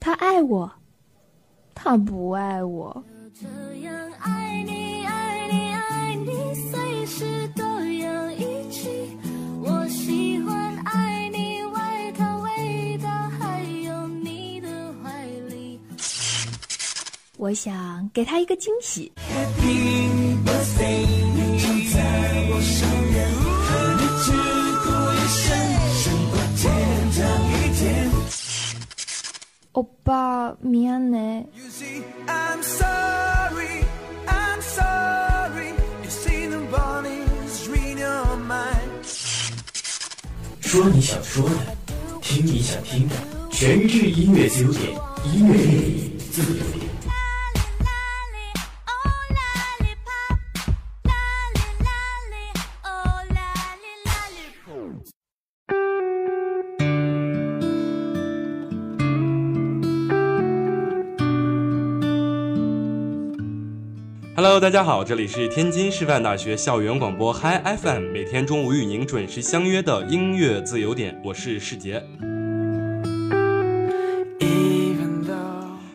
他爱我，他不爱我。这样爱你，我想给他一个惊喜。欧巴，미안해。 I'm sorry, I'm sorry. You see the bodies read your mind. 说你想说的，听你想听的，全智音乐自由点，音乐电影自由点。 Hello，大家好，这里是天津师范大学校园广播 Hi FM，每天中午与您准时相约的音乐自由点，我是世杰。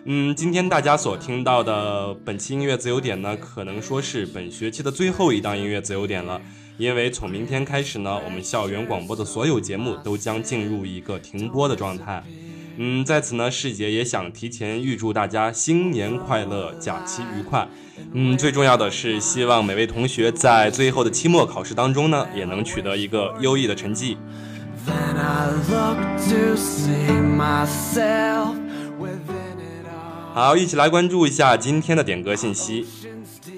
嗯，今天大家所听到的本期音乐自由点呢，可能说是本学期的最后一档音乐自由点了，因为从明天开始呢，我们校园广播的所有节目都将进入一个停播的状态。嗯，在此呢，世杰也想提前预祝大家新年快乐，假期愉快。嗯，最重要的是，希望每位同学在最后的期末考试当中呢，也能取得一个优异的成绩。Then I look to see myself within it all. 好，一起来关注一下今天的点歌信息。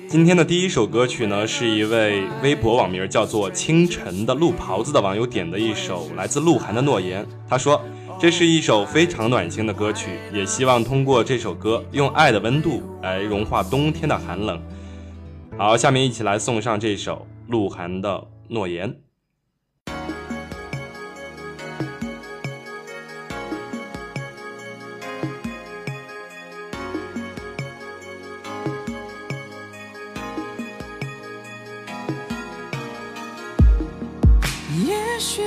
今天的第一首歌曲呢，是一位微博网名叫做清晨的鹿袍子的网友点的一首来自鹿晗的《诺言》。他说，这是一首非常暖心的歌曲，也希望通过这首歌用爱的温度来融化冬天的寒冷。好，下面一起来送上这首鹿晗的《诺言》。也许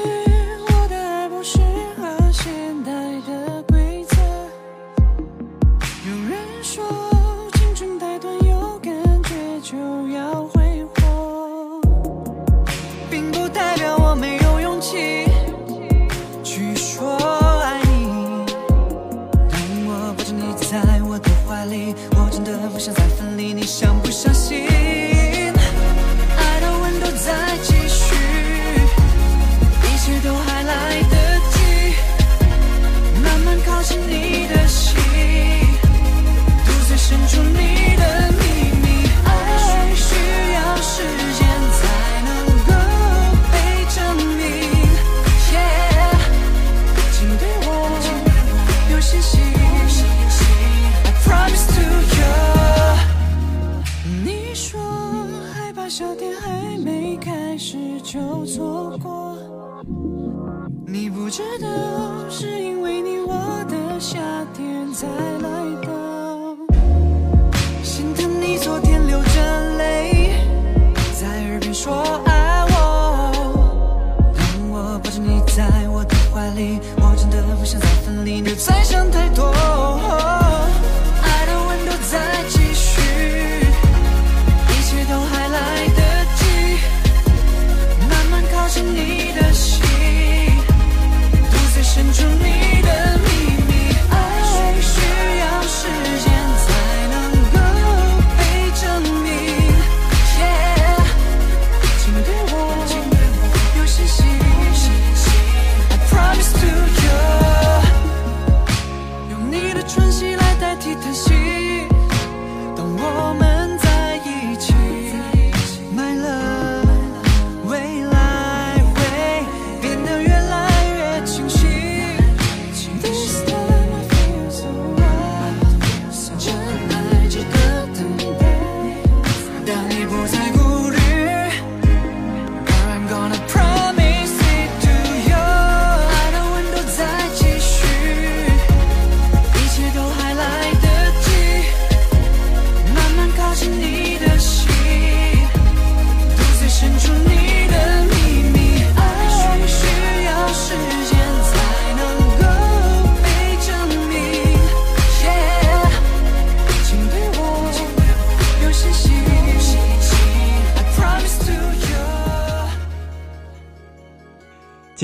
是因为你，我的夏天才来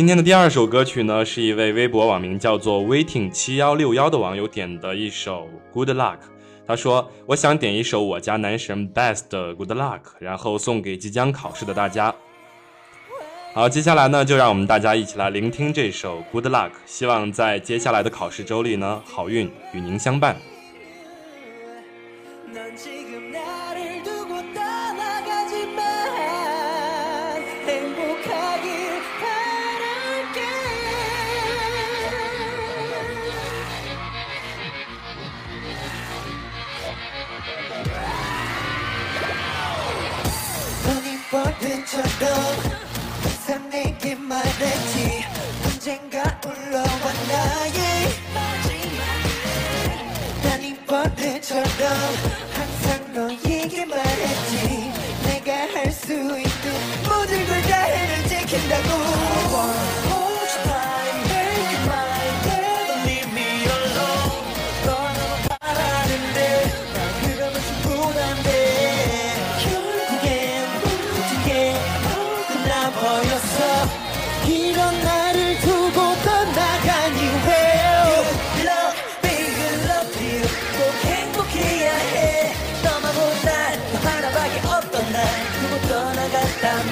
今天的第二首歌曲呢，是一位微博网名叫做 waiting 七幺六幺的网友点的一首 Good Luck。他说：“我想点一首我家男神 Best 的 Good Luck，然后送给即将考试的大家。”好，接下来呢，就让我们大家一起来聆听这首 Good Luck。希望在接下来的考试周里呢，好运与您相伴。 뻗은처럼 항상 내게 말했지. 언젠가 올라와 나의 난 이번에처럼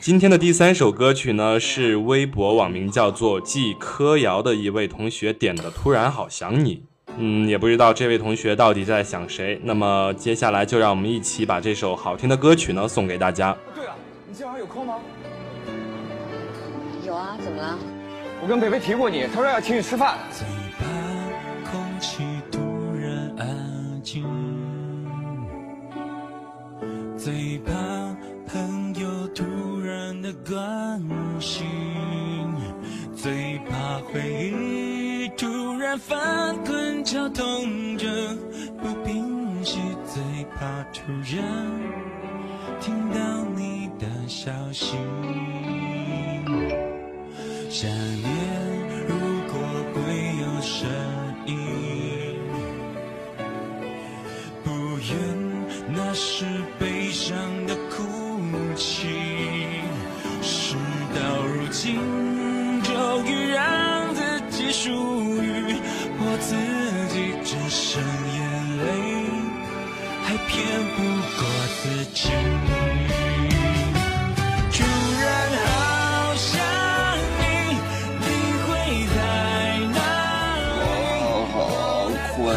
今天的第三首歌曲呢，是微博网名叫做季柯瑶的一位同学点的《突然好想你》。嗯，也不知道这位同学到底在想谁。那么接下来就让我们一起把这首好听的歌曲呢送给大家。对了，你今晚有空吗？有啊，怎么了？我跟北北提过你，他说要请你吃饭。最怕空气突然安静，最怕有突然的关心，最怕回忆突然翻滚绞痛着不平息，最怕突然听到你的消息。想你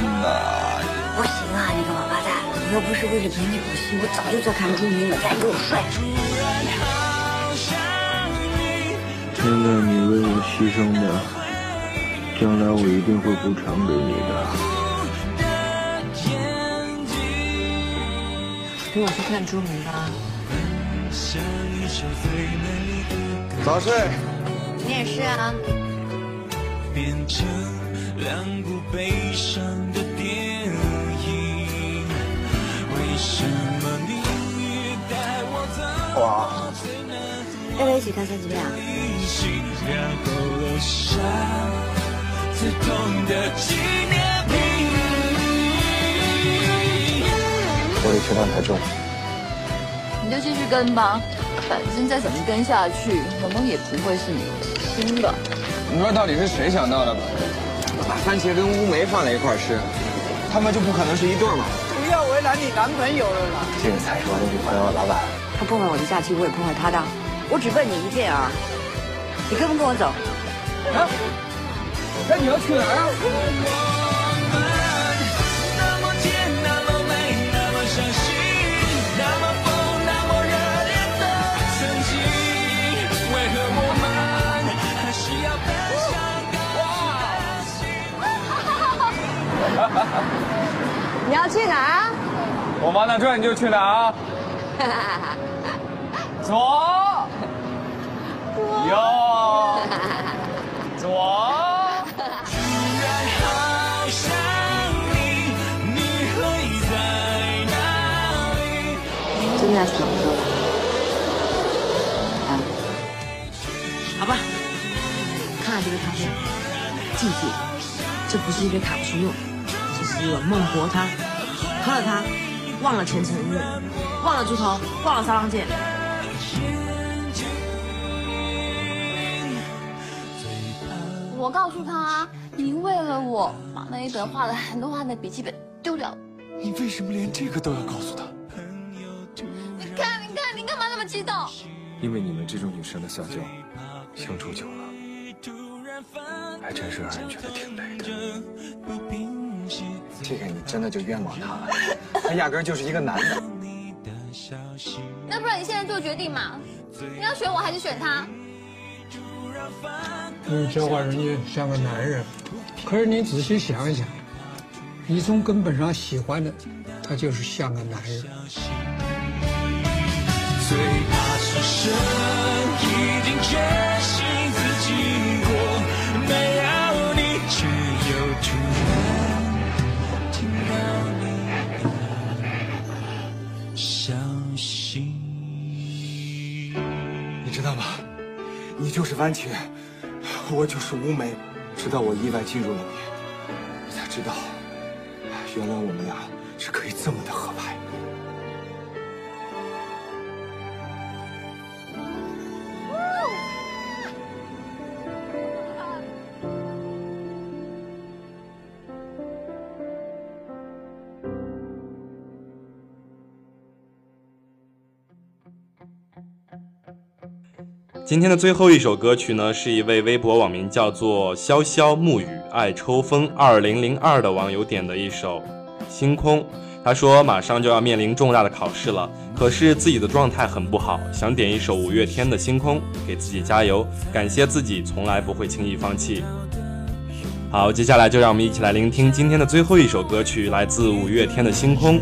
呐、不行啊，你个王八蛋！要不是为了陪你补习，我早就做看朱明了。赶紧给我睡！现在你为我牺牲的，将来我一定会补偿给你的。陪我去看朱明吧。早睡。你也是啊。变成两部悲伤哇！要不要一起看三级片啊？然后留下最痛的纪念品。我的缺氧太重，你就继续跟吧，反正再怎么跟下去，萌萌也不会是你亲的。你说到底是谁想到的吧？把番茄跟乌梅放在一块儿吃，他们就不可能是一对吗？不要为难你男朋友了啦。这个才是我的女朋友，老板。他破坏我的假期，我也破坏他的。我只问你一件啊，你跟不跟我走？啊？那你要去哪儿啊？你要去哪儿？我往哪转你就去哪 儿。左，右，左。真的要去广州了？啊，好吧，看看这个卡片，记住，这不是一杯卡布奇诺，这是一碗孟婆汤，喝了它，忘了前程恩怨，忘了猪头，忘了沙浪剑。我告诉他，你为了我把那一本画了很多画的笔记本丢掉了。你为什么连这个都要告诉他？你看，你看，你干嘛那么激动？因为你们这种女生的撒娇，相处久了，还真是让人觉得挺累的。这个你真的就冤枉他了，他压根就是一个男的。那不然你现在做决定嘛？你要选我还是选他？你这话人家像个男人，可是你仔细想一想，你从根本上喜欢的，他就是像个男人。最怕是神已经决安琪，我就是乌梅。直到我意外进入了你，我才知道，原来我们俩是可以这么的合拍。今天的最后一首歌曲呢，是一位微博网名叫做潇潇暮雨爱抽风二零零二的网友点的一首《星空》。他说马上就要面临重大的考试了，可是自己的状态很不好，想点一首五月天的《星空》，给自己加油，感谢自己从来不会轻易放弃。好，接下来就让我们一起来聆听今天的最后一首歌曲，来自五月天的《星空》。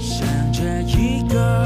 想着一个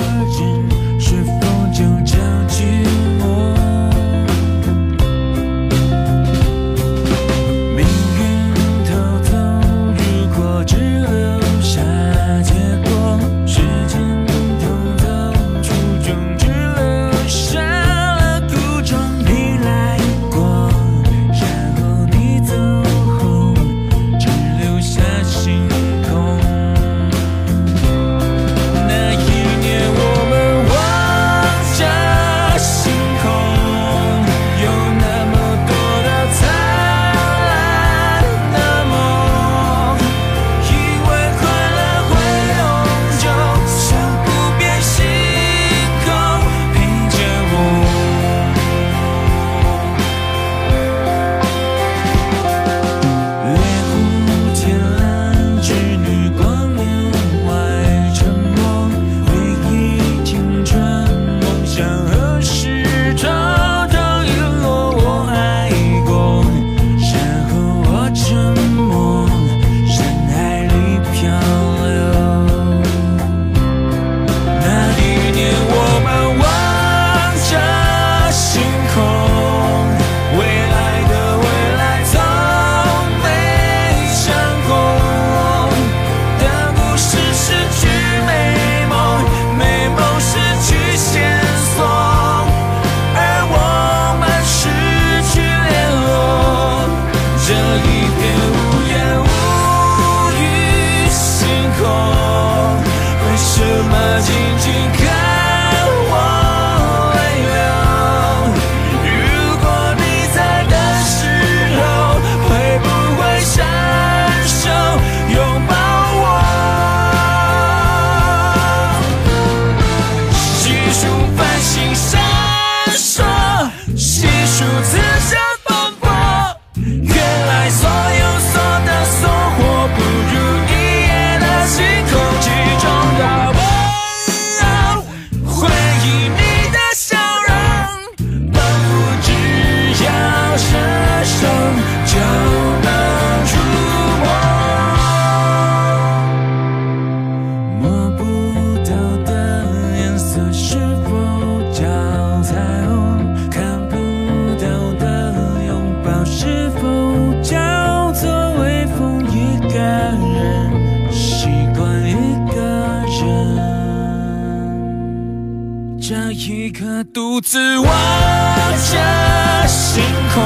独自望着星空，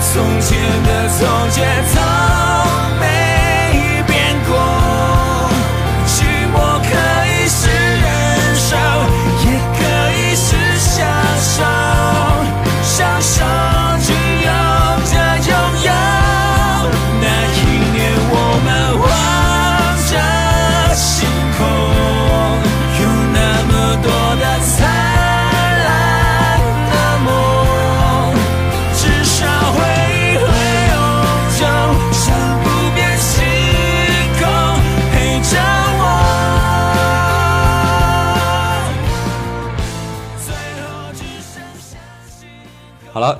从前的从前从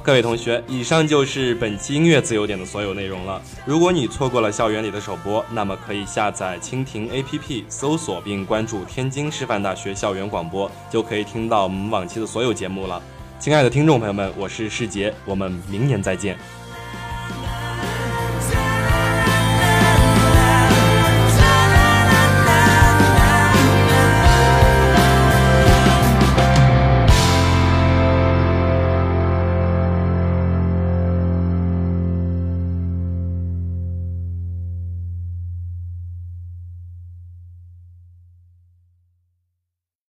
各位同学，以上就是本期音乐自由点的所有内容了。如果你错过了校园里的首播，那么可以下载蜻蜓 APP，搜索并关注天津师范大学校园广播，就可以听到我们往期的所有节目了。亲爱的听众朋友们，我是世杰，我们明年再见。